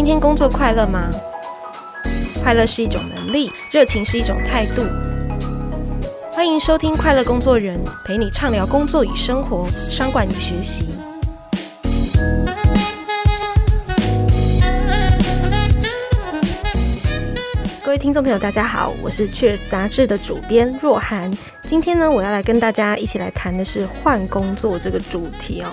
今天工作快乐吗？快乐是一种能力，热情是一种态度。欢迎收听《快乐工作人》，陪你畅聊工作与生活、商管与学习。各位听众朋友，大家好，我是《Cheers》杂志的主编若涵。今天呢，我要来跟大家一起来谈的是换工作这个主题哦。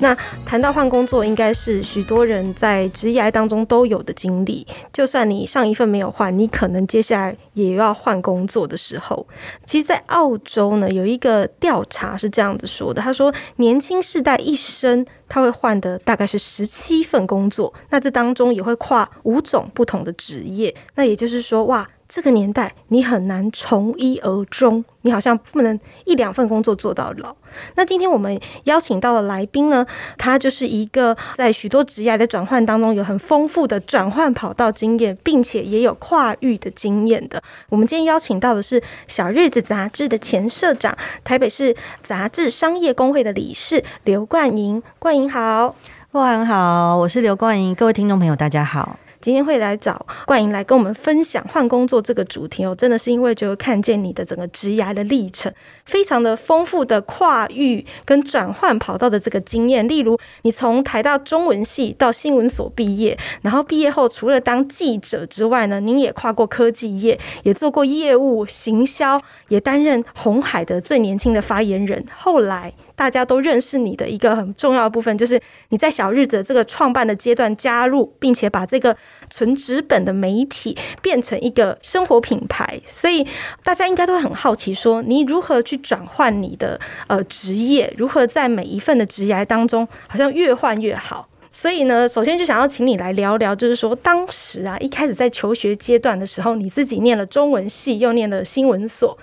那谈到换工作，应该是许多人在职业当中都有的经历。就算你上一份没有换，你可能接下来也要换工作的时候。其实，在澳洲呢，有一个调查是这样子说的：他说，年轻世代一生他会换的大概是十七份工作，那这当中也会跨五种不同的职业。那也就是说，哇。这个年代，你很难从一而终，你好像不能一两份工作做到老。那今天我们邀请到的来宾呢，他就是一个在许多职业的转换当中有很丰富的转换跑道经验，并且也有跨域的经验的。我们今天邀请到的是《小日子》杂志的前社长，台北市杂志商业公会的理事刘冠莹。冠莹好，若涵好，我是刘冠莹，各位听众朋友大家好。今天会来找冠莹来跟我们分享换工作这个主题哦，真的是因为就看见你的整个职涯的历程，非常的丰富的跨域跟转换跑道的这个经验。例如，你从台大中文系到新闻所毕业，然后毕业后除了当记者之外呢，您也跨过科技业，也做过业务行销，也担任红海的最年轻的发言人。后来。大家都认识你的一个很重要的部分，就是你在小日子这个创办的阶段加入，并且把这个纯纸本的媒体变成一个生活品牌。所以大家应该都很好奇，说你如何去转换你的呃职业，如何在每一份的职业当中，好像越换越好。所以呢，首先就想要请你来聊聊，就是说当时啊，一开始在求学阶段的时候，你自己念了中文系，又念了新闻所。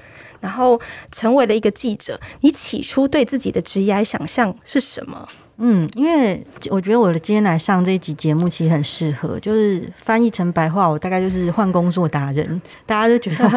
然后成为了一个记者，你起初对自己的职业想象是什么？嗯，因为我觉得我的今天来上这一集节目其实很适合，就是翻译成白话，我大概就是换工作达人。大家都觉得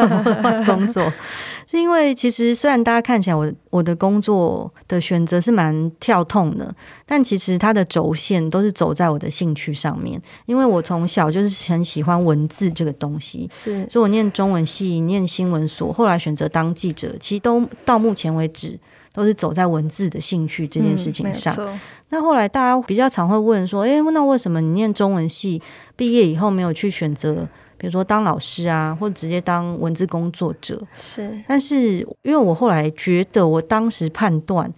换工作，是因为其实虽然大家看起来我我的工作的选择是蛮跳痛的，但其实它的轴线都是走在我的兴趣上面。因为我从小就是很喜欢文字这个东西，是，所以我念中文系，念新闻所，后来选择当记者，其实都到目前为止。都是走在文字的兴趣这件事情上。嗯、那后来大家比较常会问说：“诶、欸，那为什么你念中文系毕业以后没有去选择，比如说当老师啊，或者直接当文字工作者？”是。但是因为我后来觉得，我当时判断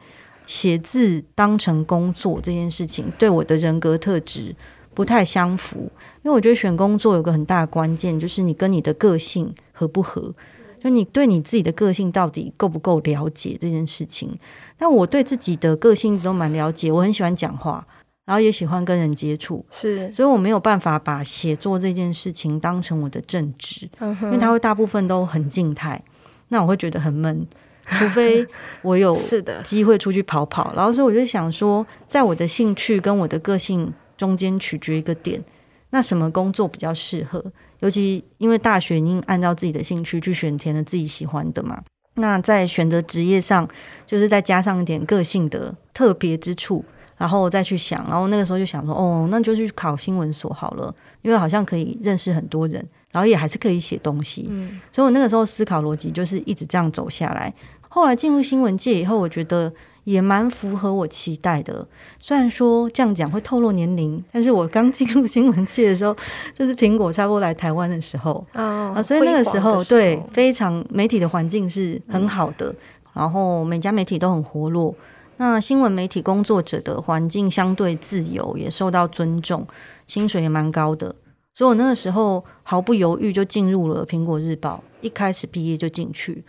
写字当成工作这件事情，对我的人格特质不太相符。因为我觉得选工作有个很大的关键，就是你跟你的个性合不合。就你对你自己的个性到底够不够了解这件事情？那我对自己的个性都蛮了解，我很喜欢讲话，然后也喜欢跟人接触，是，所以我没有办法把写作这件事情当成我的正职，嗯、因为它会大部分都很静态，那我会觉得很闷，除非我有是的机会出去跑跑。然后所以我就想说，在我的兴趣跟我的个性中间取决一个点，那什么工作比较适合？尤其因为大学已经按照自己的兴趣去选填了自己喜欢的嘛，那在选择职业上，就是再加上一点个性的特别之处，然后再去想，然后那个时候就想说，哦，那就去考新闻所好了，因为好像可以认识很多人，然后也还是可以写东西。嗯，所以我那个时候思考逻辑就是一直这样走下来。后来进入新闻界以后，我觉得。也蛮符合我期待的，虽然说这样讲会透露年龄，但是我刚进入新闻界的时候，就是苹果差不多来台湾的时候，哦、啊，所以那个时候，对非常媒体的环境是很好的，嗯、然后每家媒体都很活络，那新闻媒体工作者的环境相对自由，也受到尊重，薪水也蛮高的，所以我那个时候毫不犹豫就进入了苹果日报，一开始毕业就进去。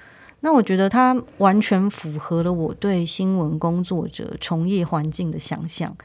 那我觉得它完全符合了我对新闻工作者从业环境的想象，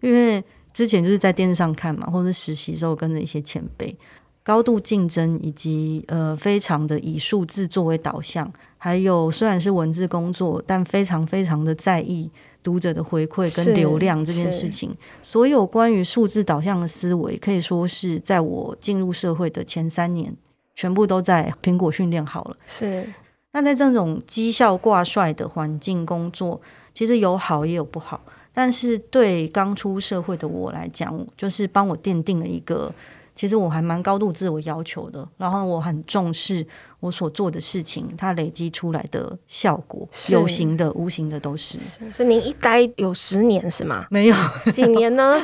因为之前就是在电视上看嘛，或者实习时候跟着一些前辈，高度竞争以及呃非常的以数字作为导向，还有虽然是文字工作，但非常非常的在意读者的回馈跟流量这件事情，所有关于数字导向的思维，可以说是在我进入社会的前三年，全部都在苹果训练好了。是。那在这种绩效挂帅的环境工作，其实有好也有不好。但是对刚出社会的我来讲，就是帮我奠定了一个。其实我还蛮高度自我要求的，然后我很重视我所做的事情，它累积出来的效果，有形的、无形的都是。是，所以您一待有十年是吗？没有，几年呢？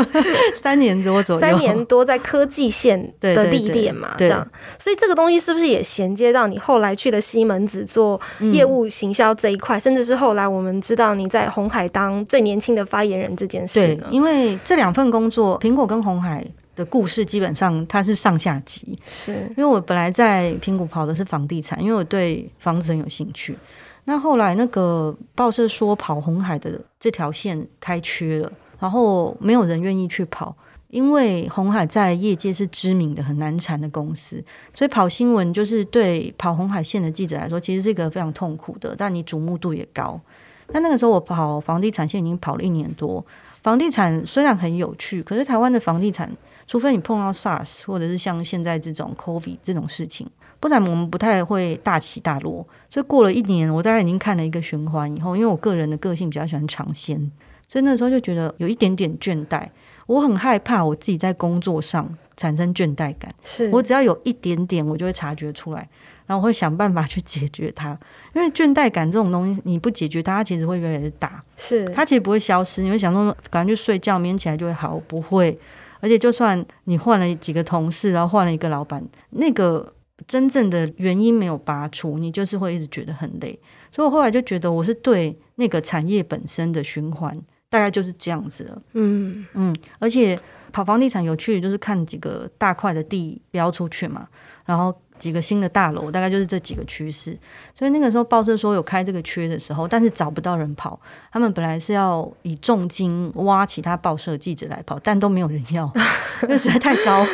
三年多左右。三年多在科技线 的历练嘛，这样。所以这个东西是不是也衔接到你后来去了西门子做业务行销这一块，嗯，甚至是后来我们知道你在红海当最年轻的发言人这件事呢？对，因为这两份工作，苹果跟红海。的故事基本上它是上下集，是因为我本来在平谷跑的是房地产，因为我对房子很有兴趣。那后来那个报社说跑红海的这条线开缺了，然后没有人愿意去跑，因为红海在业界是知名的很难缠的公司，所以跑新闻就是对跑红海线的记者来说，其实是一个非常痛苦的，但你瞩目度也高。但那个时候我跑房地产线已经跑了一年多，房地产虽然很有趣，可是台湾的房地产。除非你碰到 SARS，或者是像现在这种 COVID 这种事情，不然我们不太会大起大落。所以过了一年，我大概已经看了一个循环以后，因为我个人的个性比较喜欢尝鲜，所以那时候就觉得有一点点倦怠。我很害怕我自己在工作上产生倦怠感，是我只要有一点点，我就会察觉出来，然后我会想办法去解决它。因为倦怠感这种东西，你不解决它，它其实会越来越大。是它其实不会消失，你会想说赶快去睡觉，明天起来就会好，不会。而且，就算你换了几个同事，然后换了一个老板，那个真正的原因没有拔除，你就是会一直觉得很累。所以我后来就觉得，我是对那个产业本身的循环大概就是这样子了。嗯嗯，而且跑房地产有趣，就是看几个大块的地标出去嘛，然后。几个新的大楼，大概就是这几个趋势。所以那个时候报社说有开这个缺的时候，但是找不到人跑。他们本来是要以重金挖其他报社记者来跑，但都没有人要，因为实在太糟。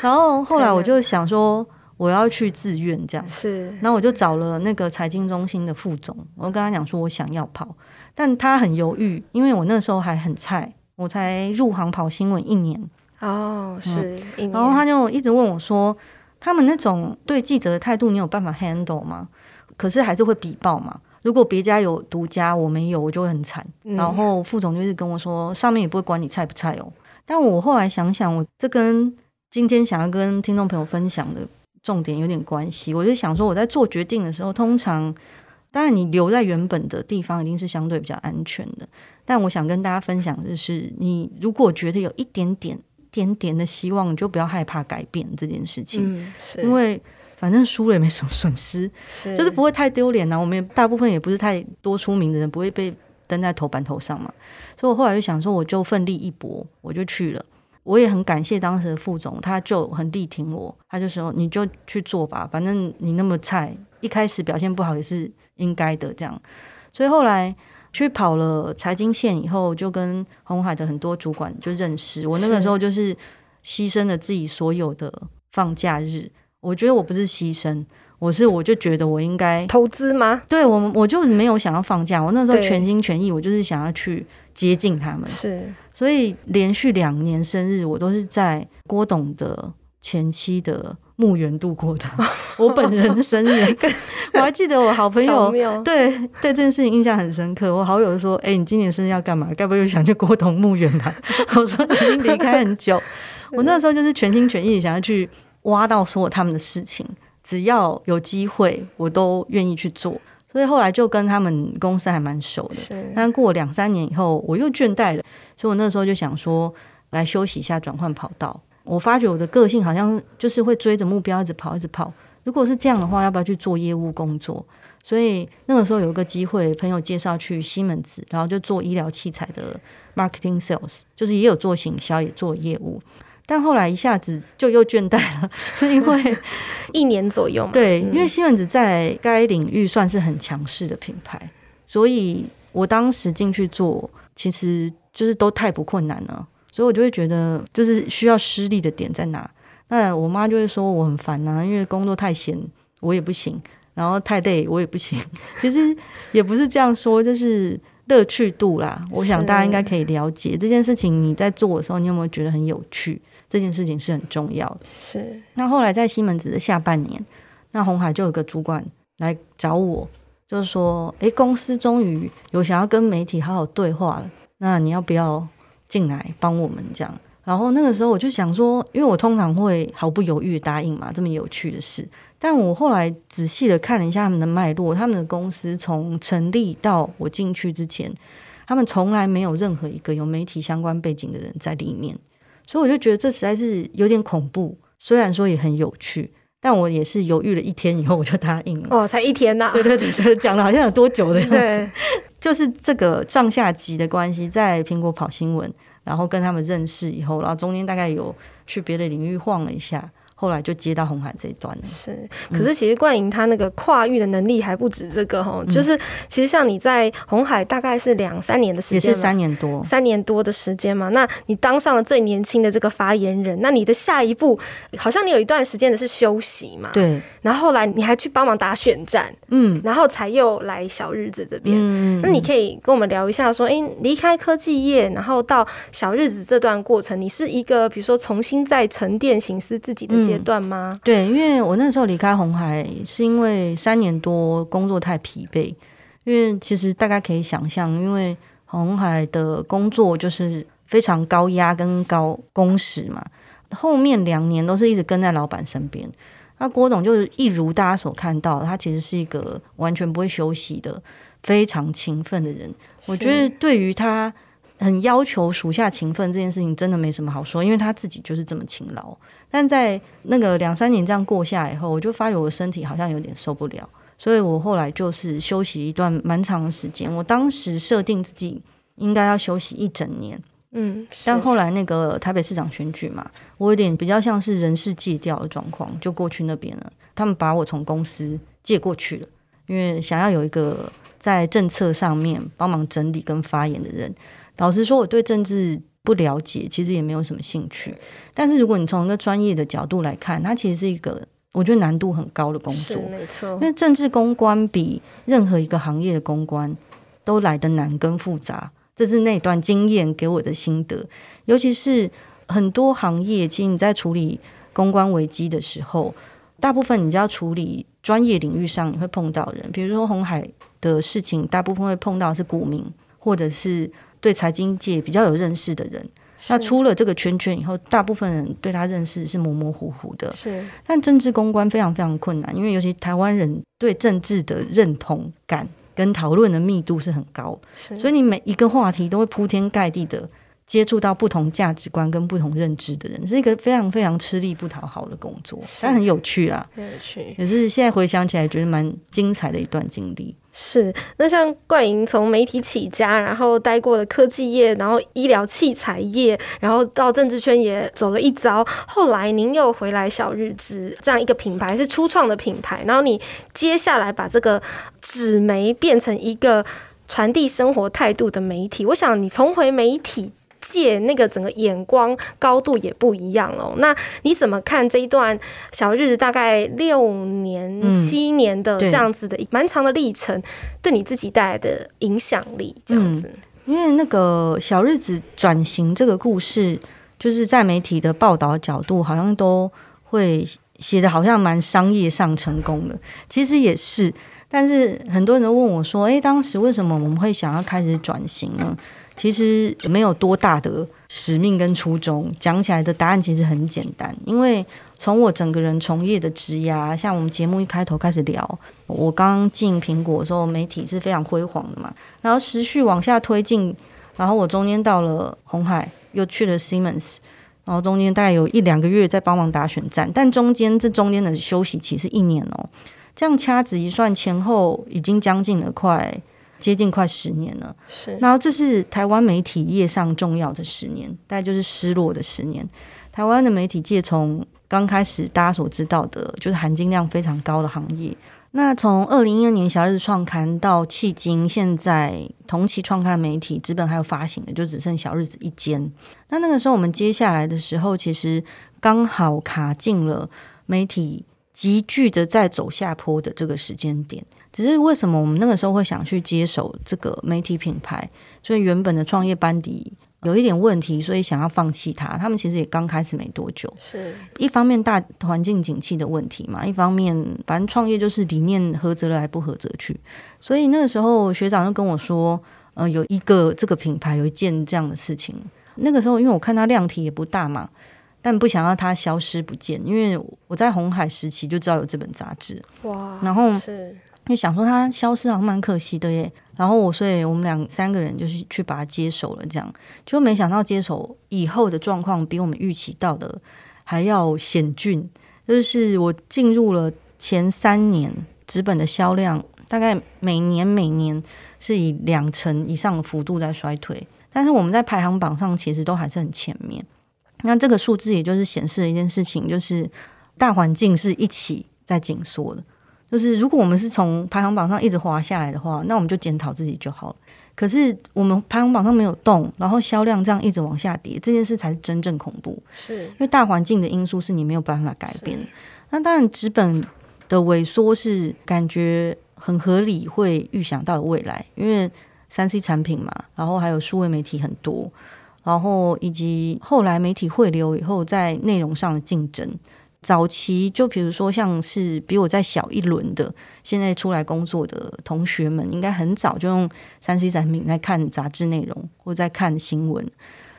然后后来我就想说，我要去自愿这样。是。然后我就找了那个财经中心的副总，我跟他讲说我想要跑，但他很犹豫，因为我那时候还很菜，我才入行跑新闻一年。哦，是。嗯。然后他就一直问我说。他们那种对记者的态度，你有办法 handle 吗？可是还是会比报嘛。如果别家有独家，我没有，我就会很惨。嗯。然后副总就是跟我说，上面也不会管你菜不菜哦。但我后来想想，我这跟今天想要跟听众朋友分享的重点有点关系。我就想说，我在做决定的时候，通常当然你留在原本的地方一定是相对比较安全的。但我想跟大家分享的是，你如果觉得有一点点。点点的希望，你就不要害怕改变这件事情，嗯、因为反正输了也没什么损失，是就是不会太丢脸呐。我们也大部分也不是太多出名的人，不会被登在头版头上嘛。所以我后来就想说，我就奋力一搏，我就去了。我也很感谢当时的副总，他就很力挺我，他就说你就去做吧，反正你那么菜，一开始表现不好也是应该的这样。所以后来。去跑了财经线以后，就跟红海的很多主管就认识。我那个时候就是牺牲了自己所有的放假日。我觉得我不是牺牲，我是我就觉得我应该投资吗？对，我我就没有想要放假。我那时候全心全意，我就是想要去接近他们。是，所以连续两年生日，我都是在郭董的前妻的。墓园度过的，我本人的生日，我还记得我好朋友对对这件事情印象很深刻。我好友说：“哎、欸，你今年生日要干嘛？该不会又想去郭董墓园吧？” 我说：“已经离开很久。”我那时候就是全心全意想要去挖到所有他们的事情，只要有机会，我都愿意去做。所以后来就跟他们公司还蛮熟的。但过两三年以后，我又倦怠了，所以我那时候就想说，来休息一下，转换跑道。我发觉我的个性好像就是会追着目标一直跑，一直跑。如果是这样的话，要不要去做业务工作？所以那个时候有一个机会，朋友介绍去西门子，然后就做医疗器材的 marketing sales，就是也有做行销，也做业务。但后来一下子就又倦怠了，是 因为 一年左右嘛。对，因为西门子在该领域算是很强势的品牌，所以我当时进去做，其实就是都太不困难了。所以我就会觉得，就是需要施力的点在哪？那我妈就会说我很烦啊，因为工作太闲，我也不行；然后太累，我也不行。其实也不是这样说，就是乐趣度啦。我想大家应该可以了解这件事情。你在做的时候，你有没有觉得很有趣？这件事情是很重要的。是。那后来在西门子的下半年，那红海就有个主管来找我，就是说，诶，公司终于有想要跟媒体好好对话了。那你要不要进来帮我们这样？然后那个时候我就想说，因为我通常会毫不犹豫答应嘛，这么有趣的事。但我后来仔细的看了一下他们的脉络，他们的公司从成立到我进去之前，他们从来没有任何一个有媒体相关背景的人在里面，所以我就觉得这实在是有点恐怖。虽然说也很有趣，但我也是犹豫了一天以后我就答应了。哦，才一天呐、啊？对对对，讲了好像有多久的样子。就是这个上下级的关系，在苹果跑新闻。然后跟他们认识以后，然后中间大概有去别的领域晃了一下。后来就接到红海这一段了。是，可是其实冠莹他那个跨域的能力还不止这个哈，嗯、就是其实像你在红海大概是两三年的时间，也是三年多，三年多的时间嘛。那你当上了最年轻的这个发言人，那你的下一步好像你有一段时间的是休息嘛？对。然后后来你还去帮忙打选战，嗯，然后才又来小日子这边。嗯，那你可以跟我们聊一下，说，哎，离开科技业，然后到小日子这段过程，你是一个比如说重新再沉淀、形思自己的阶段吗？嗯，对，因为我那时候离开红海，是因为三年多工作太疲惫。因为其实大家可以想象，因为红海的工作就是非常高压跟高工时嘛。后面两年都是一直跟在老板身边。那郭董就是一如大家所看到，他其实是一个完全不会休息的、非常勤奋的人。我觉得对于他。很要求属下勤奋这件事情，真的没什么好说，因为他自己就是这么勤劳。但在那个两三年这样过下来以后，我就发觉我的身体好像有点受不了，所以我后来就是休息一段蛮长的时间。我当时设定自己应该要休息一整年，嗯，但后来那个台北市长选举嘛，我有点比较像是人事借调的状况，就过去那边了。他们把我从公司借过去了，因为想要有一个在政策上面帮忙整理跟发言的人。老实说，我对政治不了解，其实也没有什么兴趣。但是如果你从一个专业的角度来看，它其实是一个我觉得难度很高的工作，没错。因为政治公关比任何一个行业的公关都来得难跟复杂，这是那段经验给我的心得。尤其是很多行业，其实你在处理公关危机的时候，大部分你就要处理专业领域上你会碰到人，比如说红海的事情，大部分会碰到是股民或者是。对财经界比较有认识的人，那出了这个圈圈以后，大部分人对他认识是模模糊糊的。是，但政治公关非常非常困难，因为尤其台湾人对政治的认同感跟讨论的密度是很高，所以你每一个话题都会铺天盖地的接触到不同价值观跟不同认知的人，是一个非常非常吃力不讨好的工作，但很有趣啊，很有趣，也是现在回想起来觉得蛮精彩的一段经历。是，那像冠莹从媒体起家，然后待过了科技业，然后医疗器材业，然后到政治圈也走了一遭，后来您又回来小日子这样一个品牌是初创的品牌，然后你接下来把这个纸媒变成一个传递生活态度的媒体，我想你重回媒体。界那个整个眼光高度也不一样哦。那你怎么看这一段小日子大概六年七年的这样子的蛮长的历程，对你自己带来的影响力这样子？因为那个小日子转型这个故事，就是在媒体的报道角度，好像都会写的好像蛮商业上成功的。其实也是，但是很多人都问我说：“诶，当时为什么我们会想要开始转型呢？”其实没有多大的使命跟初衷，讲起来的答案其实很简单。因为从我整个人从业的职涯，像我们节目一开头开始聊，我刚进苹果的时候，媒体是非常辉煌的嘛。然后持续往下推进，然后我中间到了红海，又去了 Siemens，然后中间大概有一两个月在帮忙打选战，但中间这中间的休息期是一年哦。这样掐指一算，前后已经将近了快。接近快十年了，是。然后这是台湾媒体业上重要的十年，大概就是失落的十年。台湾的媒体界从刚开始大家所知道的，就是含金量非常高的行业。那从二零一二年小日子创刊到迄今，现在同期创刊媒体资本还有发行的，就只剩小日子一间。那那个时候我们接下来的时候，其实刚好卡进了媒体急剧的在走下坡的这个时间点。只是为什么我们那个时候会想去接手这个媒体品牌？所以原本的创业班底有一点问题，所以想要放弃它。他们其实也刚开始没多久，是一方面大环境景气的问题嘛，一方面反正创业就是理念合则来，不合则去。所以那个时候学长就跟我说：“呃，有一个这个品牌有一件这样的事情。那个时候，因为我看它量体也不大嘛，但不想要它消失不见，因为我在红海时期就知道有这本杂志。哇，然后是。就想说它消失好像蛮可惜的耶，然后我所以我们两三个人就是去把它接手了，这样就没想到接手以后的状况比我们预期到的还要险峻。就是我进入了前三年，纸本的销量大概每年每年是以两成以上的幅度在衰退，但是我们在排行榜上其实都还是很前面。那这个数字也就是显示了一件事情，就是大环境是一起在紧缩的。就是如果我们是从排行榜上一直滑下来的话，那我们就检讨自己就好了。可是我们排行榜上没有动，然后销量这样一直往下跌，这件事才是真正恐怖。是因为大环境的因素是你没有办法改变。那当然，纸本的萎缩是感觉很合理，会预想到的未来。因为三 C 产品嘛，然后还有数位媒体很多，然后以及后来媒体汇流以后，在内容上的竞争。早期就比如说像是比我再小一轮的，现在出来工作的同学们，应该很早就用三 C 产品在看杂志内容或在看新闻，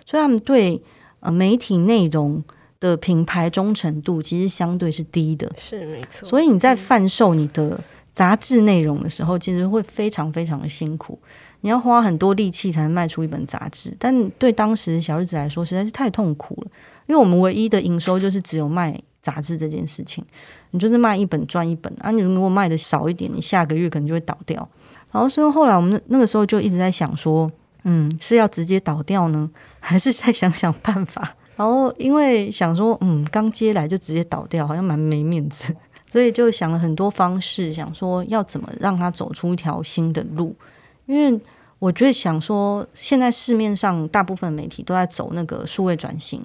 所以他们对呃媒体内容的品牌忠诚度其实相对是低的，是没错。所以你在贩售你的杂志内容的时候，其实会非常非常的辛苦，你要花很多力气才能卖出一本杂志，但对当时小日子来说实在是太痛苦了，因为我们唯一的营收就是只有卖。杂志这件事情，你就是卖一本赚一本啊！你如果卖的少一点，你下个月可能就会倒掉。然后，所以后来我们那个时候就一直在想说，嗯，是要直接倒掉呢，还是再想想办法？然后因为想说，嗯，刚接来就直接倒掉，好像蛮没面子，所以就想了很多方式，想说要怎么让他走出一条新的路。因为我觉得想说，现在市面上大部分媒体都在走那个数位转型。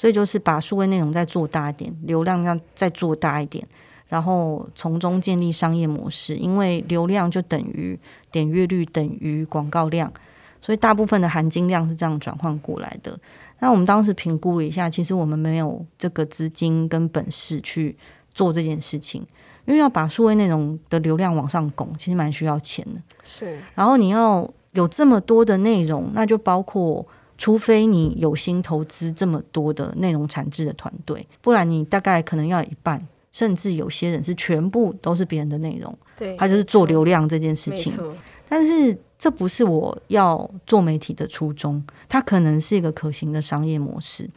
所以就是把数位内容再做大一点，流量要再做大一点，然后从中建立商业模式。因为流量就等于点阅率等于广告量，所以大部分的含金量是这样转换过来的。那我们当时评估了一下，其实我们没有这个资金跟本事去做这件事情，因为要把数位内容的流量往上拱，其实蛮需要钱的。是，然后你要有这么多的内容，那就包括。除非你有心投资这么多的内容产制的团队，不然你大概可能要一半，甚至有些人是全部都是别人的内容。对，他就是做流量这件事情。但是这不是我要做媒体的初衷，它可能是一个可行的商业模式。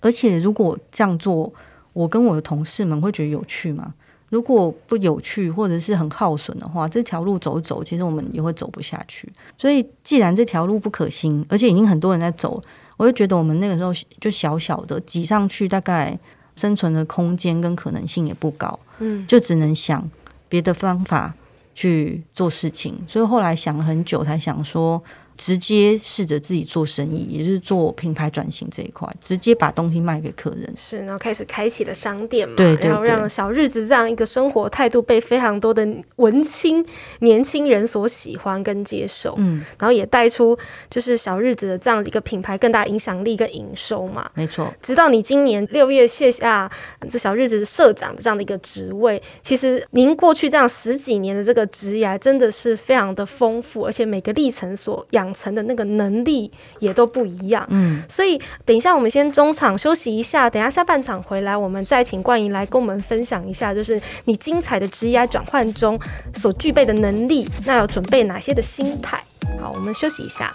而且如果这样做，我跟我的同事们会觉得有趣吗？如果不有趣或者是很耗损的话，这条路走走，其实我们也会走不下去。所以，既然这条路不可行，而且已经很多人在走，我就觉得我们那个时候就小小的挤上去，大概生存的空间跟可能性也不高，嗯，就只能想别的方法去做事情。所以后来想了很久，才想说。直接试着自己做生意，也就是做品牌转型这一块，直接把东西卖给客人。是，然后开始开启了商店嘛，对，对，对，然后让小日子这样一个生活态度被非常多的文青年轻人所喜欢跟接受。嗯，然后也带出就是小日子的这样一个品牌更大影响力跟营收嘛。没错。直到你今年六月卸下这小日子社长的这样的一个职位，其实您过去这样十几年的这个职业真的是非常的丰富，而且每个历程所养。养成的那个能力也都不一样，嗯，所以等一下我们先中场休息一下，等一下下半场回来，我们再请冠莹来跟我们分享一下，就是你精彩的职业转换中所具备的能力，那要准备哪些的心态？好，我们休息一下。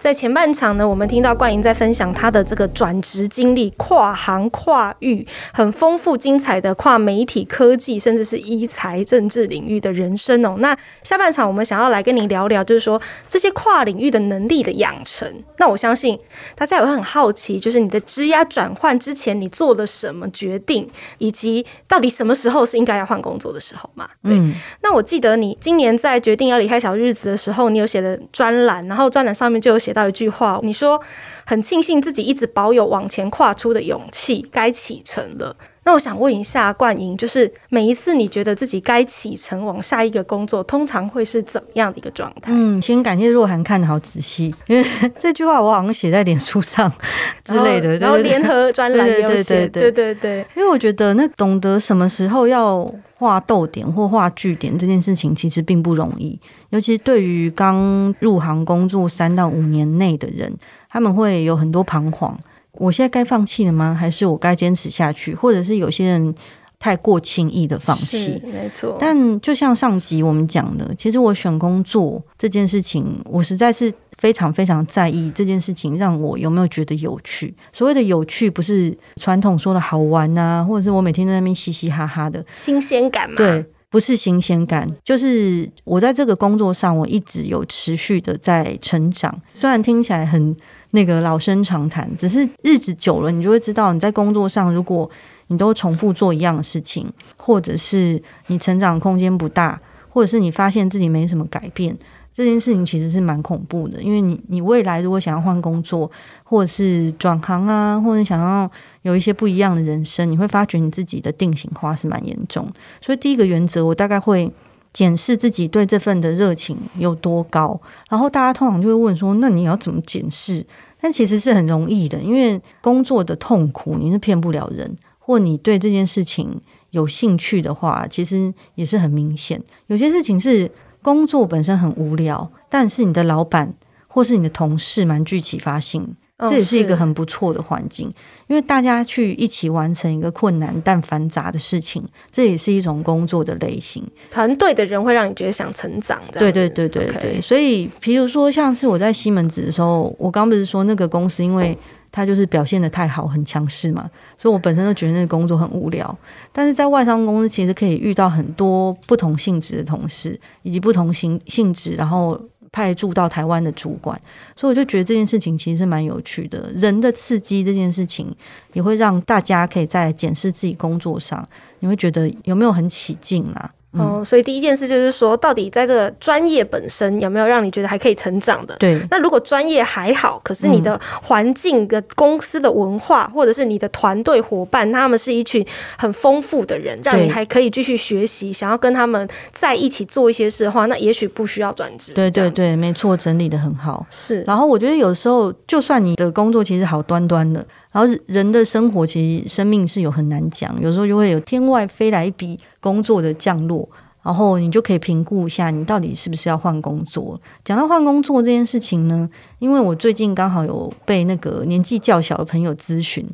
在前半场呢，我们听到冠莹在分享她的这个转职经历，跨行跨域，很丰富精彩的跨媒体、科技，甚至是医财政治领域的人生哦。那下半场我们想要来跟你聊聊，就是说这些跨领域的能力的养成。那我相信大家也会很好奇，就是你的职涯转换之前，你做了什么决定，以及到底什么时候是应该要换工作的时候嘛？对。嗯、那我记得你今年在决定要离开小日子的时候，你有写的专栏，然后专栏上面就有写。写到一句话，你说很庆幸自己一直保有往前跨出的勇气，该启程了。那我想问一下冠英，就是每一次你觉得自己该启程往下一个工作，通常会是怎么样的一个状态？嗯，先感谢若涵看的好仔细，因为 这句话我好像写在脸书上 之类的，然后联合专栏也有写，对对对。因为我觉得那懂得什么时候要画逗点或画句点这件事情，其实并不容易，尤其对于刚入行工作三到五年内的人，他们会有很多彷徨。我现在该放弃了吗？还是我该坚持下去？或者是有些人太过轻易的放弃？没错。但就像上集我们讲的，其实我选工作这件事情，我实在是非常非常在意这件事情，让我有没有觉得有趣？所谓的有趣，不是传统说的好玩啊，或者是我每天在那边嘻嘻哈哈的新鲜感吗？对，不是新鲜感，就是我在这个工作上，我一直有持续的在成长。虽然听起来很。那个老生常谈，只是日子久了，你就会知道，你在工作上，如果你都重复做一样的事情，或者是你成长空间不大，或者是你发现自己没什么改变，这件事情其实是蛮恐怖的。因为你，你未来如果想要换工作，或者是转行啊，或者想要有一些不一样的人生，你会发觉你自己的定型化是蛮严重。所以第一个原则，我大概会检视自己对这份的热情有多高，然后大家通常就会问说：“那你要怎么检视？”但其实是很容易的，因为工作的痛苦你是骗不了人，或你对这件事情有兴趣的话，其实也是很明显。有些事情是工作本身很无聊，但是你的老板或是你的同事蛮具启发性。这也是一个很不错的环境，因为大家去一起完成一个困难但繁杂的事情，这也是一种工作的类型。团队的人会让你觉得想成长，对对对对对。所以，比如说像是我在西门子的时候，我刚不是说那个公司，因为他就是表现的太好，很强势嘛，所以我本身都觉得那个工作很无聊。但是在外商公司，其实可以遇到很多不同性质的同事，以及不同性性质，然后。派驻到台湾的主管，所以我就觉得这件事情其实是蛮有趣的。人的刺激这件事情，也会让大家可以在检视自己工作上，你会觉得有没有很起劲啊？哦，所以第一件事就是说，到底在这个专业本身有没有让你觉得还可以成长的？对。那如果专业还好，可是你的环境的公司的文化，或者是你的团队伙伴，他们是一群很丰富的人，让你还可以继续学习，想要跟他们在一起做一些事的话，那也许不需要转职。对对对，没错，整理的很好。是。然后我觉得有时候，就算你的工作其实好端端的。然后人的生活其实生命是有很难讲，有时候就会有天外飞来一笔工作的降落，然后你就可以评估一下你到底是不是要换工作。讲到换工作这件事情呢，因为我最近刚好有被那个年纪较小的朋友咨询，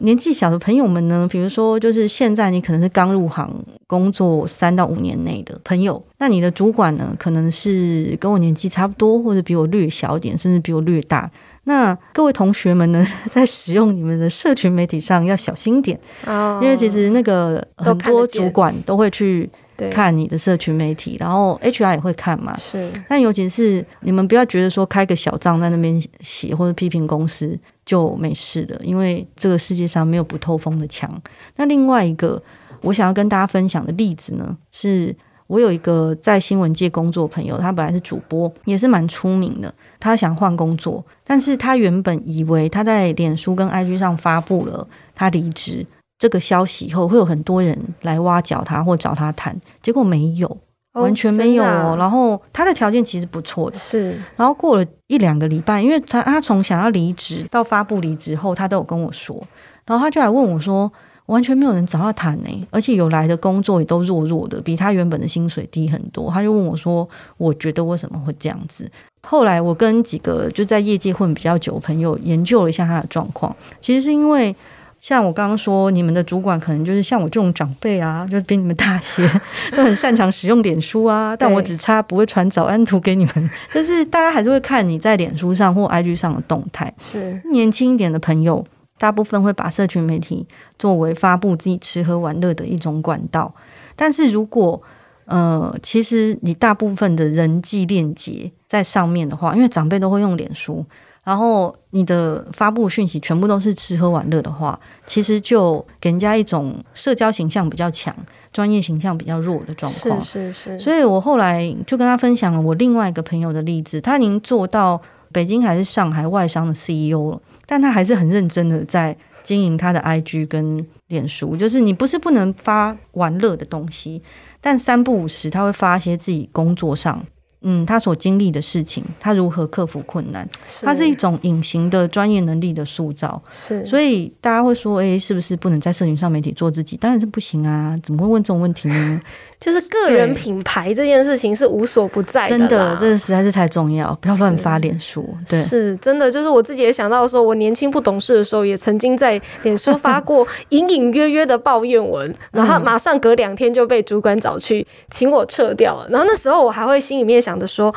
年纪小的朋友们呢，比如说就是现在你可能是刚入行工作三到五年内的朋友，那你的主管呢可能是跟我年纪差不多，或者比我略小点，甚至比我略大。那各位同学们呢，在使用你们的社群媒体上要小心点，oh, 因为其实那个很多主管都会去看你的社群媒体，然后 HR 也会看嘛。是，但尤其是你们不要觉得说开个小账在那边写或者批评公司就没事了，因为这个世界上没有不透风的墙。那另外一个我想要跟大家分享的例子呢，是我有一个在新闻界工作的朋友，他本来是主播，也是蛮出名的。他想换工作，但是他原本以为他在脸书跟 IG 上发布了他离职这个消息以后，会有很多人来挖角他或找他谈，结果没有，完全没有。哦，然后他的条件其实不错的，是。然后过了一两个礼拜，因为他他从想要离职到发布离职后，他都有跟我说，然后他就来问我说，完全没有人找他谈呢，而且有来的工作也都弱弱的，比他原本的薪水低很多。他就问我说，我觉得为什么会这样子？后来我跟几个就在业界混比较久的朋友研究了一下他的状况，其实是因为像我刚刚说，你们的主管可能就是像我这种长辈啊，就是比你们大些，都很擅长使用脸书啊，但我只差不会传早安图给你们。但是大家还是会看你在脸书上或 IG 上的动态。是年轻一点的朋友，大部分会把社群媒体作为发布自己吃喝玩乐的一种管道，但是如果呃，其实你大部分的人际链接在上面的话，因为长辈都会用脸书，然后你的发布讯息全部都是吃喝玩乐的话，其实就给人家一种社交形象比较强、专业形象比较弱的状况。是是是。所以我后来就跟他分享了我另外一个朋友的例子，他已经做到北京还是上海外商的 CEO 了，但他还是很认真的在经营他的 IG 跟。脸书，就是你不是不能发玩乐的东西，但三不五时他会发一些自己工作上。嗯，他所经历的事情，他如何克服困难，是它是一种隐形的专业能力的塑造。是，所以大家会说，哎、欸，是不是不能在社群上媒体做自己？当然是不行啊！怎么会问这种问题呢？就是个人品牌这件事情是无所不在的，真的，这实在是太重要，不要乱发脸书。对，是真的，就是我自己也想到说，我年轻不懂事的时候，也曾经在脸书发过 隐隐约约的抱怨文，然后马上隔两天就被主管找去请我撤掉了。然后那时候我还会心里面想着说，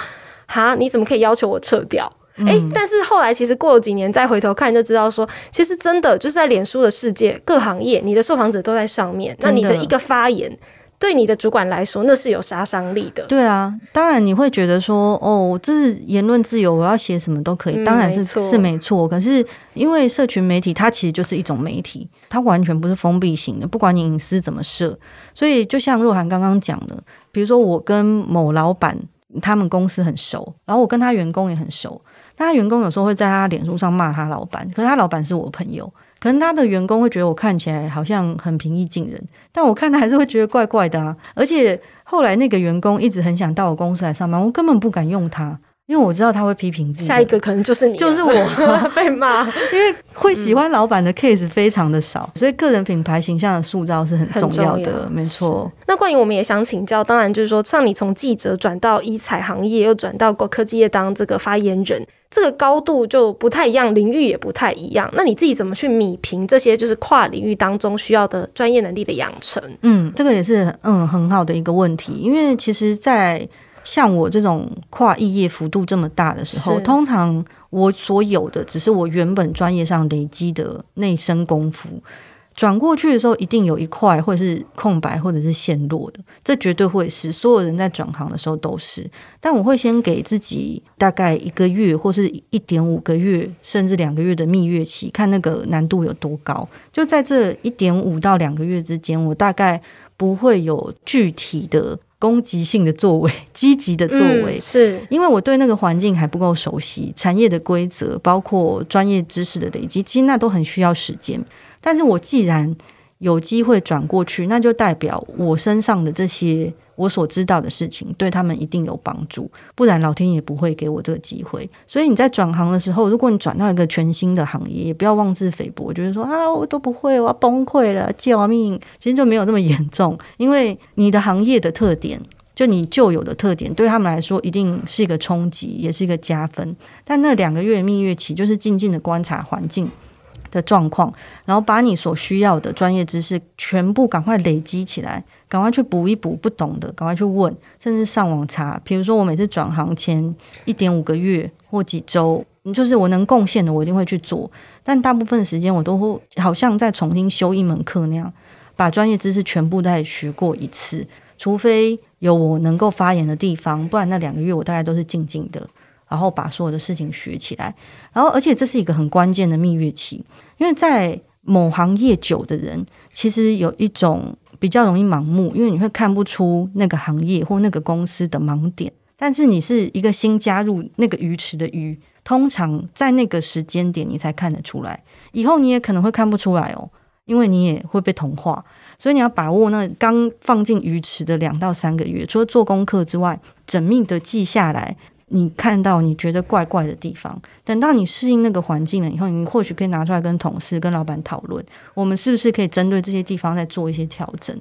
哈，你怎么可以要求我撤掉？哎、但是后来其实过了几年再回头看，就知道说，其实真的就是在脸书的世界，各行业你的受访者都在上面，那你的一个发言。对你的主管来说，那是有杀伤力的。对啊，当然你会觉得说，哦，这是言论自由，我要写什么都可以，当然是、嗯、是没错。可是因为社群媒体，它其实就是一种媒体，它完全不是封闭型的，不管你隐私怎么设。所以就像若涵刚刚讲的，比如说我跟某老板，他们公司很熟，然后我跟他员工也很熟，他员工有时候会在他脸书上骂他老板，可是他老板是我朋友。可能他的员工会觉得我看起来好像很平易近人，但我看他还是会觉得怪怪的啊。而且后来那个员工一直很想到我公司来上班，我根本不敢用他，因为我知道他会批评自己。下一个可能就是你，就是我 被骂，因为会喜欢老板的 case 非常的少，所以个人品牌形象的塑造是很重要的，要没错。那关于，我们也想请教，当然就是说，像你从记者转到医材行业，又转到过科技业当这个发言人。这个高度就不太一样，领域也不太一样。那你自己怎么去米平这些就是跨领域当中需要的专业能力的养成？嗯，这个也是嗯很好的一个问题。因为其实，在像我这种跨异业幅度这么大的时候，通常我所有的只是我原本专业上累积的内生功夫。转过去的时候，一定有一块或者是空白，或者是陷落的，这绝对会是所有人在转行的时候都是。但我会先给自己大概一个月，或是一点五个月，甚至两个月的蜜月期，看那个难度有多高。就在这一点五到两个月之间，我大概不会有具体的攻击性的作为、积极的作为，嗯、是因为我对那个环境还不够熟悉，产业的规则，包括专业知识的累积，其实那都很需要时间。但是我既然有机会转过去，那就代表我身上的这些我所知道的事情对他们一定有帮助，不然老天也不会给我这个机会。所以你在转行的时候，如果你转到一个全新的行业，也不要妄自菲薄，觉得说啊，我都不会，我要崩溃了，救命！其实就没有那么严重，因为你的行业的特点，就你旧有的特点，对他们来说一定是一个冲击，也是一个加分。但那两个月蜜月期，就是静静的观察环境。的状况，然后把你所需要的专业知识全部赶快累积起来，赶快去补一补不懂的，赶快去问，甚至上网查。比如说，我每次转行前一点五个月或几周，就是我能贡献的，我一定会去做。但大部分的时间，我都会好像再重新修一门课那样，把专业知识全部再学过一次。除非有我能够发言的地方，不然那两个月我大概都是静静的。然后把所有的事情学起来，然后而且这是一个很关键的蜜月期，因为在某行业久的人，其实有一种比较容易盲目，因为你会看不出那个行业或那个公司的盲点。但是你是一个新加入那个鱼池的鱼，通常在那个时间点你才看得出来，以后你也可能会看不出来哦，因为你也会被同化。所以你要把握那刚放进鱼池的两到三个月，除了做功课之外，缜密的记下来。你看到你觉得怪怪的地方，等到你适应那个环境了以后，你或许可以拿出来跟同事、跟老板讨论，我们是不是可以针对这些地方再做一些调整？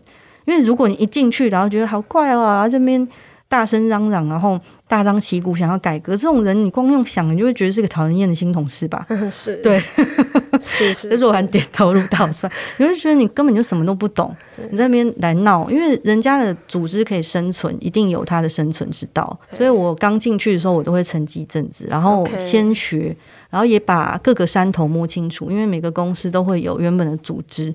因为如果你一进去，然后觉得好怪啊，然后这边大声嚷嚷，然后大张旗鼓想要改革，这种人你光用想，你就会觉得是个讨人厌的新同事吧？是，对。是是，若涵点头如捣蒜，你会觉得你根本就什么都不懂，你在那边来闹，因为人家的组织可以生存，一定有他的生存之道。所以我刚进去的时候，我都会沉寂一阵子，然后先学，然后也把各个山头摸清楚，因为每个公司都会有原本的组织。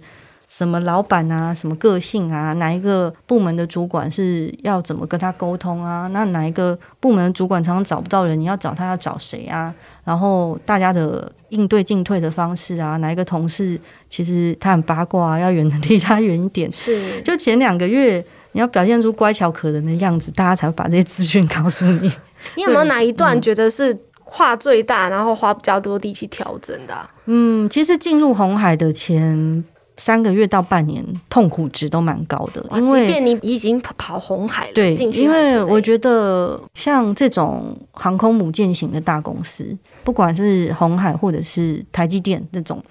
什么老板啊，什么个性啊，哪一个部门的主管是要怎么跟他沟通啊？那哪一个部门的主管常常找不到人，你要找他要找谁啊？然后大家的应对进退的方式啊，哪一个同事其实他很八卦啊，要远离他远一点。是，就前两个月你要表现出乖巧可人的样子，大家才会把这些资讯告诉你。你有没有哪一段觉得是跨最大，然后花比较多力气调整的啊？嗯，其实进入红海的前。三个月到半年，痛苦值都蛮高的。因为即便你已经跑红海了，对，因为我觉得像这种航空母舰型的大公司，不管是红海或者是台积电这种，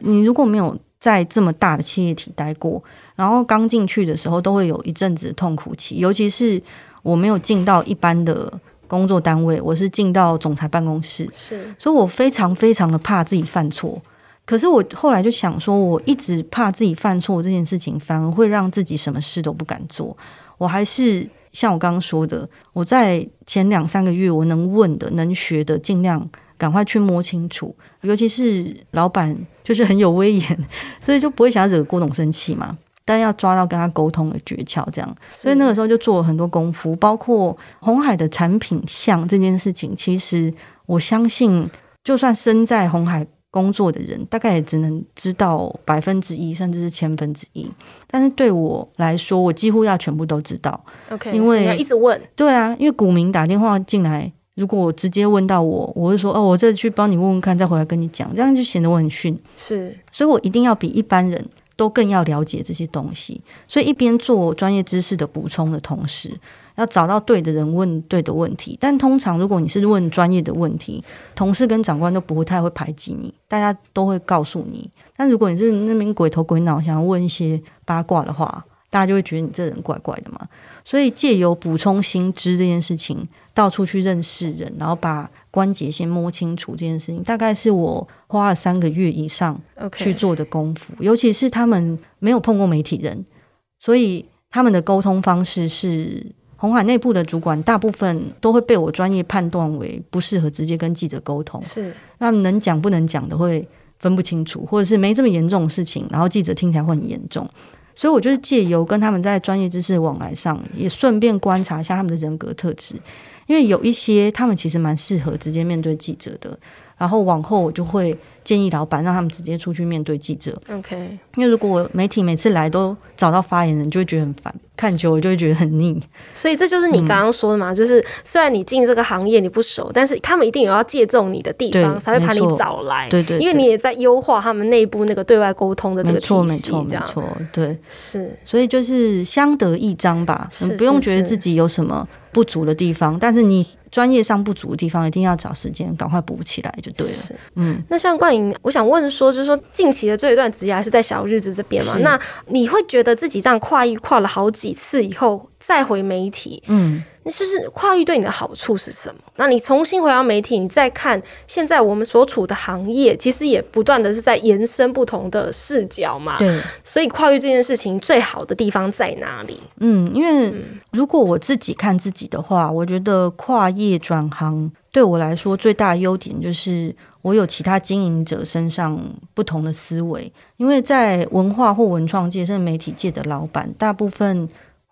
你如果没有在这么大的企业体待过，然后刚进去的时候，都会有一阵子的痛苦期。尤其是我没有进到一般的工作单位，我是进到总裁办公室，是，所以我非常非常的怕自己犯错。可是我后来就想说，我一直怕自己犯错这件事情，反而会让自己什么事都不敢做。我还是像我刚刚说的，我在前两三个月，我能问的、能学的，尽量赶快去摸清楚。尤其是老板就是很有威严，所以就不会想要惹郭董生气嘛。但要抓到跟他沟通的诀窍，这样。所以那个时候就做了很多功夫，包括红海的产品项这件事情。其实我相信，就算身在红海。工作的人大概也只能知道百分之一，甚至是千分之一。但是对我来说，我几乎要全部都知道。OK，因为一直问。对啊，因为股民打电话进来，如果我直接问到我，我会说哦，我这去帮你问问看，再回来跟你讲，这样就显得我很逊。是，所以我一定要比一般人都更要了解这些东西。所以一边做专业知识的补充的同时。要找到对的人问对的问题，但通常如果你是问专业的问题，同事跟长官都不会太会排挤你，大家都会告诉你。但如果你是那边鬼头鬼脑，想要问一些八卦的话，大家就会觉得你这人怪怪的嘛。所以借由补充新知这件事情，到处去认识人，然后把关节先摸清楚这件事情，大概是我花了三个月以上去做的功夫。尤其是他们没有碰过媒体人，所以他们的沟通方式是。鸿海内部的主管大部分都会被我专业判断为不适合直接跟记者沟通，是。那能讲不能讲的会分不清楚，或者是没这么严重的事情，然后记者听起来会很严重，所以我就是借由跟他们在专业知识往来上，也顺便观察一下他们的人格特质，因为有一些他们其实蛮适合直接面对记者的，然后往后我就会。建议老板让他们直接出去面对记者。OK，因为如果媒体每次来都找到发言人，就会觉得很烦，看久了就会觉得很腻。所以这就是你刚刚说的嘛，嗯、就是虽然你进这个行业你不熟，但是他们一定有要借重你的地方，才会把你找来。对，对对，因为你也在优化他们内部那个对外沟通的这个体系。没错没错没错，对，是。所以就是相得益彰吧，你不用觉得自己有什么不足的地方，但是你。专业上不足的地方，一定要找时间赶快补起来就对了。是，嗯，那像冠颖，我想问说，就是说近期的这一段职业还是在小日子这边嘛？那你会觉得自己这样跨域跨了好几次以后，再回媒体，嗯。就是跨域对你的好处是什么？那你重新回到媒体，你再看现在我们所处的行业，其实也不断的是在延伸不同的视角嘛。对，所以跨域这件事情最好的地方在哪里？嗯，因为如果我自己看自己的话，我觉得跨业转行对我来说最大的优点就是我有其他经营者身上不同的思维，因为在文化或文创界甚至媒体界的老板，大部分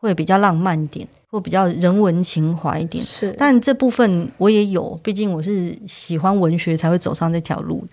会比较浪漫一点。或比较人文情怀一点，是，但这部分我也有，毕竟我是喜欢文学才会走上这条路。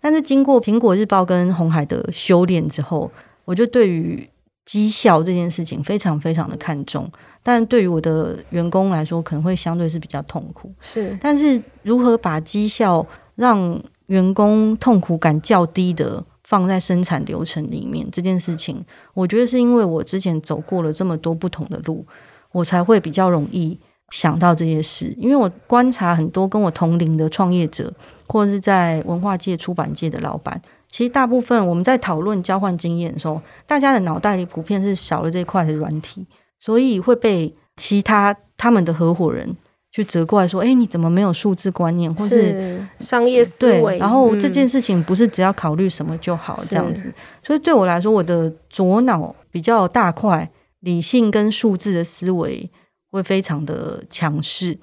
但是经过苹果日报跟红海的修炼之后，我就对于绩效这件事情非常非常的看重。但对于我的员工来说，可能会相对是比较痛苦。是，但是如何把绩效让员工痛苦感较低的放在生产流程里面这件事情，我觉得是因为我之前走过了这么多不同的路。我才会比较容易想到这些事，因为我观察很多跟我同龄的创业者，或者是在文化界、出版界的老板，其实大部分我们在讨论交换经验的时候，大家的脑袋里普遍是少了这一块的软体，所以会被其他他们的合伙人去责怪说：“哎，你怎么没有数字观念，或是，是商业思维？”对，然后这件事情不是只要考虑什么就好这样子，所以对我来说，我的左脑比较大块。理性跟数字的思维会非常的强势，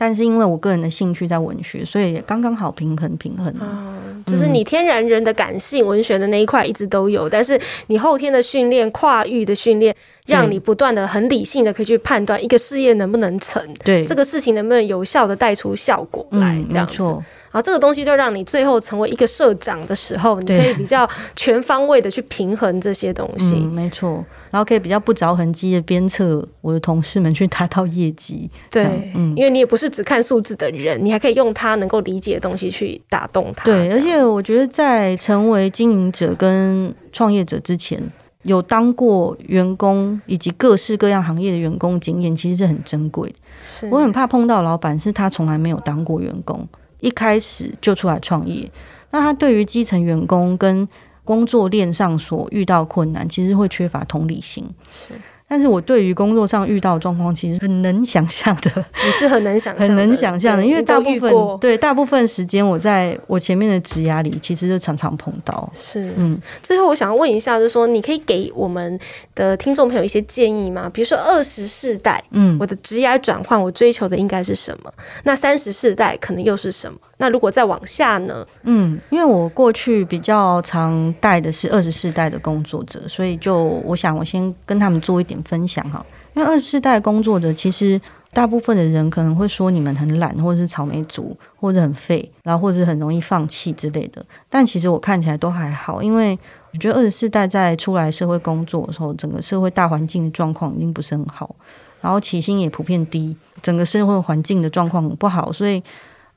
但是因为我个人的兴趣在文学，所以也刚刚好平衡平衡。啊，就是你天然人的感性，文学的那一块一直都有，但是你后天的训练、跨域的训练，让你不断的很理性的可以去判断一个事业能不能成，对，这个事情能不能有效的带出效果来，这样子。然后这个东西就让你最后成为一个社长的时候，你可以比较全方位的去平衡这些东西。嗯，没错。然后可以比较不着痕迹的鞭策我的同事们去达到业绩。对，嗯，因为你也不是只看数字的人，你还可以用他能够理解的东西去打动他。对，而且我觉得在成为经营者跟创业者之前，有当过员工以及各式各样行业的员工经验，其实是很珍贵的。是我很怕碰到老板是他从来没有当过员工，一开始就出来创业，那他对于基层员工跟工作链上所遇到困难，其实会缺乏同理心。是。但是我对于工作上遇到的状况，其实很能想象的。你是很能想象，很能想象的，因为大部分对大部分时间，我在我前面的职涯里，其实就常常碰到。是，嗯。最后，我想要问一下，就是说，你可以给我们的听众朋友一些建议吗？比如说，二十世代，嗯，我的职涯转换，我追求的应该是什么？那三十世代可能又是什么？那如果再往下呢？嗯，因为我过去比较常带的是二十四代的工作者，所以就我想，我先跟他们做一点分享哈。因为二十四代工作者，其实大部分的人可能会说你们很懒，或者是草莓族，或者很废，然后或者是很容易放弃之类的。但其实我看起来都还好，因为我觉得二十四代在出来社会工作的时候，整个社会大环境的状况已经不是很好，然后起薪也普遍低，整个社会环境的状况不好，所以。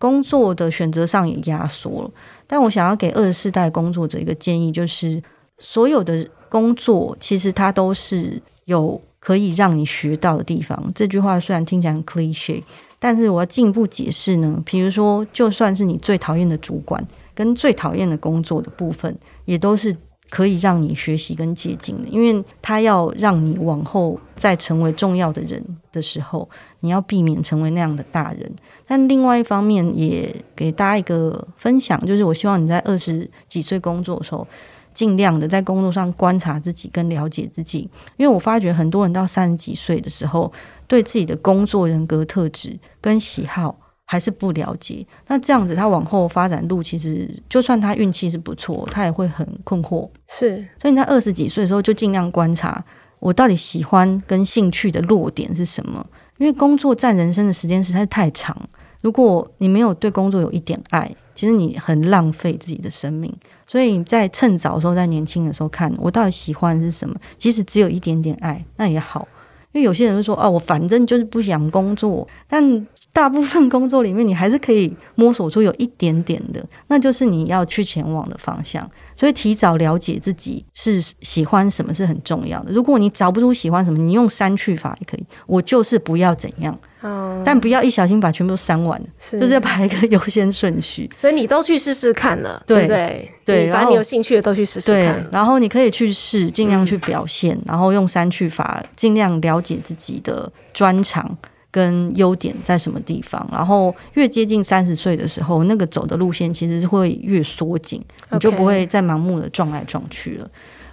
工作的选择上也压缩了，但我想要给二十世代工作者一个建议，就是所有的工作其实它都是有可以让你学到的地方。这句话虽然听起来很 cliché，但是我要进一步解释呢。比如说，就算是你最讨厌的主管跟最讨厌的工作的部分，也都是。可以让你学习跟借鉴的，因为他要让你往后再成为重要的人的时候，你要避免成为那样的大人。但另外一方面，也给大家一个分享，就是我希望你在二十几岁工作的时候，尽量的在工作上观察自己跟了解自己，因为我发觉很多人到三十几岁的时候，对自己的工作人格特质跟喜好。还是不了解，那这样子他往后发展路，其实就算他运气是不错，他也会很困惑。是，所以你在二十几岁的时候就尽量观察，我到底喜欢跟兴趣的弱点是什么？因为工作占人生的时间实在太长，如果你没有对工作有一点爱，其实你很浪费自己的生命。所以你在趁早的时候，在年轻的时候看我到底喜欢是什么，即使只有一点点爱，那也好。因为有些人会说，哦，我反正就是不想工作，但。大部分工作里面，你还是可以摸索出有一点点的，那就是你要去前往的方向。所以提早了解自己是喜欢什么是很重要的。如果你找不出喜欢什么，你用删去法也可以。我就是不要怎样，嗯，但不要一小心把全部都删完，是就是要排一个优先顺序。所以你都去试试看了，对对？对，把你有兴趣的都去试试看。然后你可以去试，尽量去表现，嗯，然后用删去法，尽量了解自己的专长。跟优点在什么地方？然后越接近三十岁的时候，那个走的路线其实是会越缩紧，你就不会再盲目的撞来撞去了。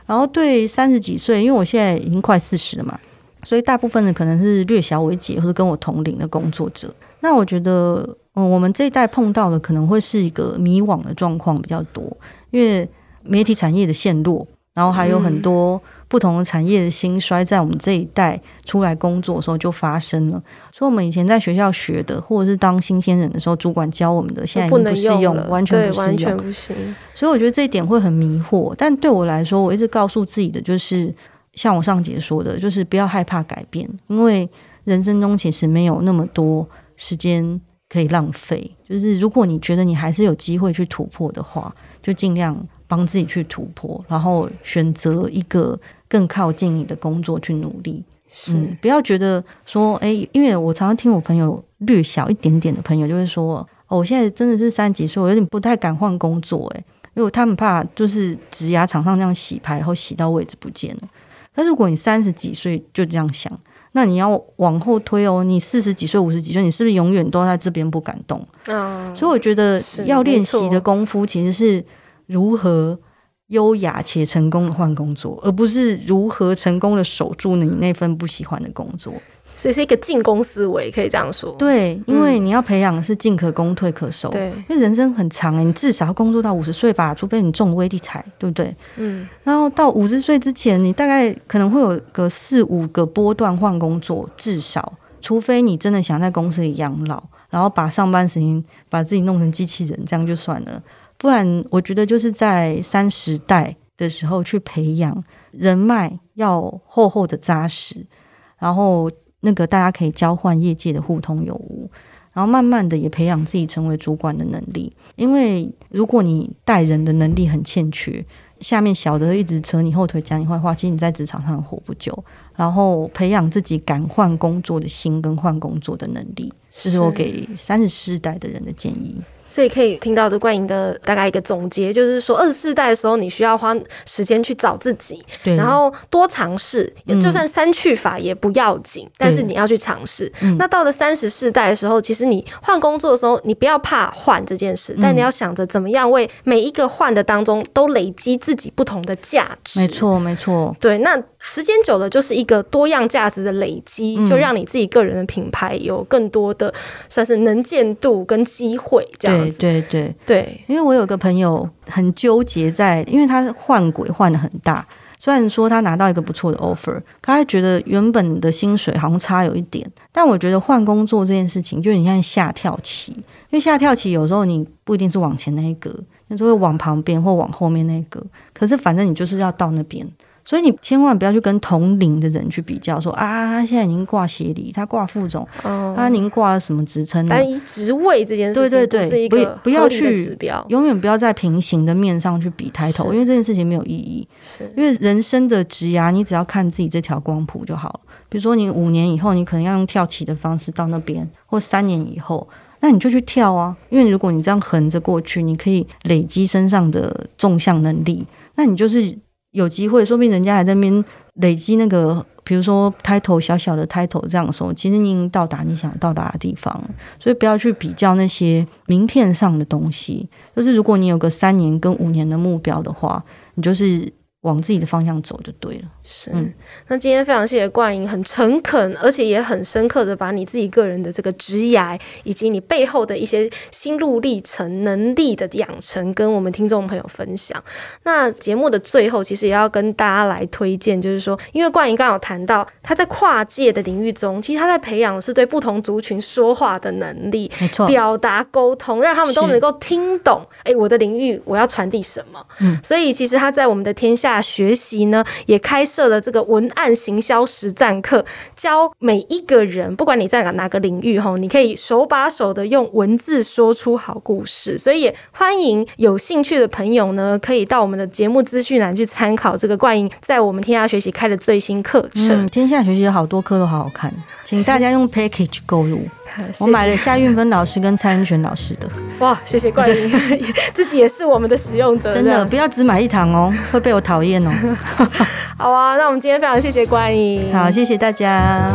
然后对三十几岁，因为我现在已经快四十了嘛，所以大部分的可能是略小为姐或者跟我同龄的工作者。那我觉得，嗯，我们这一代碰到的可能会是一个迷惘的状况比较多，因为媒体产业的陷落，然后还有很多、嗯。不同的产业的兴衰，在我们这一代出来工作的时候就发生了。所以，我们以前在学校学的，或者是当新鲜人的时候，主管教我们的，现在已经不适用，完全不适用，完全不行。所以，我觉得这一点会很迷惑。但对我来说，我一直告诉自己的就是，像我上节说的，就是不要害怕改变，因为人生中其实没有那么多时间可以浪费。就是如果你觉得你还是有机会去突破的话，就尽量帮自己去突破，然后选择一个。更靠近你的工作去努力，是、嗯、不要觉得说，哎、欸，因为我常常听我朋友略小一点点的朋友就会说，哦，我现在真的是三十几岁，我有点不太敢换工作，哎，因为他们怕就是职涯场上这样洗牌，然后洗到位置不见了。但如果你三十几岁就这样想，那你要往后推哦，你四十几岁、五十几岁，你是不是永远都在这边不敢动？嗯，所以我觉得要练习的功夫其实是如何。优雅且成功的换工作，而不是如何成功的守住你那份不喜欢的工作。所以是一个进攻思维，可以这样说。对，因为你要培养的是进可攻退可守。对，因为人生很长，你至少要工作到五十岁吧，除非你中威地财，对不对？嗯。然后到五十岁之前，你大概可能会有个四五个波段换工作，至少，除非你真的想在公司里养老。然后把上班时间把自己弄成机器人，这样就算了。不然，我觉得就是在三十代的时候去培养人脉，要厚厚的扎实，然后那个大家可以交换业界的互通有无，然后慢慢的也培养自己成为主管的能力。因为如果你带人的能力很欠缺，下面小的一直扯你后腿讲你坏话，其实你在职场上活不久。然后培养自己敢换工作的心跟换工作的能力，这是我给三十世代的人的建议。所以可以听到的冠莹的大概一个总结，就是说二十四代的时候，你需要花时间去找自己，对，然后多尝试，就算三去法也不要紧，嗯、但是你要去尝试。那到了三十世代的时候，其实你换工作的时候，你不要怕换这件事，嗯、但你要想着怎么样为每一个换的当中都累积自己不同的价值。没错，没错。对，那时间久了就是一个多样价值的累积，就让你自己个人的品牌有更多的算是能见度跟机会这样。对对对对，因为我有个朋友很纠结在，因为他换轨换的很大，虽然说他拿到一个不错的 offer，他还觉得原本的薪水好像差有一点，但我觉得换工作这件事情，就你像下跳棋，因为下跳棋有时候你不一定是往前那一格，有时候会往旁边或往后面那一格，可是反正你就是要到那边。所以你千万不要去跟同龄的人去比较，说啊，他现在已经挂协理，他挂副总，哦、他您挂了什么职称？单一职位这件事情，对对对，不不要去指标，永远不要在平行的面上去比抬头，因为这件事情没有意义。是，因为人生的职涯，你只要看自己这条光谱就好了。比如说，你五年以后，你可能要用跳棋的方式到那边，或三年以后，那你就去跳啊。因为如果你这样横着过去，你可以累积身上的纵向能力，那你就是。有机会，说不定人家还在那边累积那个，比如说 title 小小的 title 这样说，其实你已经到达你想到达的地方，所以不要去比较那些名片上的东西。就是如果你有个三年跟五年的目标的话，你就是。往自己的方向走就对了。是，嗯，那今天非常谢谢冠莹，很诚恳，而且也很深刻的把你自己个人的这个职涯，以及你背后的一些心路历程、能力的养成，跟我们听众朋友分享。那节目的最后，其实也要跟大家来推荐，就是说，因为冠莹刚刚有谈到他在跨界的领域中，其实他在培养的是对不同族群说话的能力，没错，表达沟通，让他们都能够听懂。哎，我的领域我要传递什么？嗯，所以其实他在我们的天下。下学习呢，也开设了这个文案行销实战课，教每一个人，不管你在哪哪个领域，吼，你可以手把手的用文字说出好故事。所以也欢迎有兴趣的朋友呢，可以到我们的节目资讯栏去参考这个冠英在我们天下学习开的最新课程。嗯，天下学习有好多课都好好看，请大家用 package 购入。我买了夏运芬老师跟蔡恩泉老师的。哇，谢谢冠霖，自己也是我们的使用者。真的，不要只买一堂哦，会被我讨厌哦。好啊，那我们今天非常谢谢冠霖。好，谢谢大家。